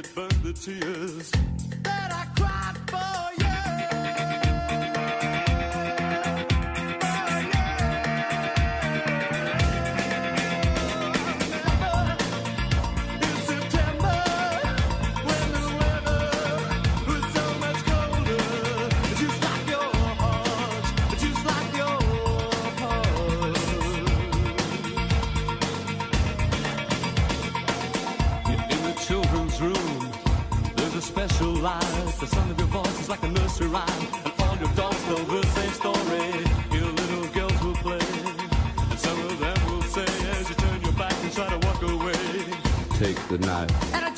it burned the tears. Special light. The sound of your voice is like a nursery rhyme, and all your dolls tell the same story. Your little girls will play, and some of them will say as you turn your back and try to walk away. Take the knife. And I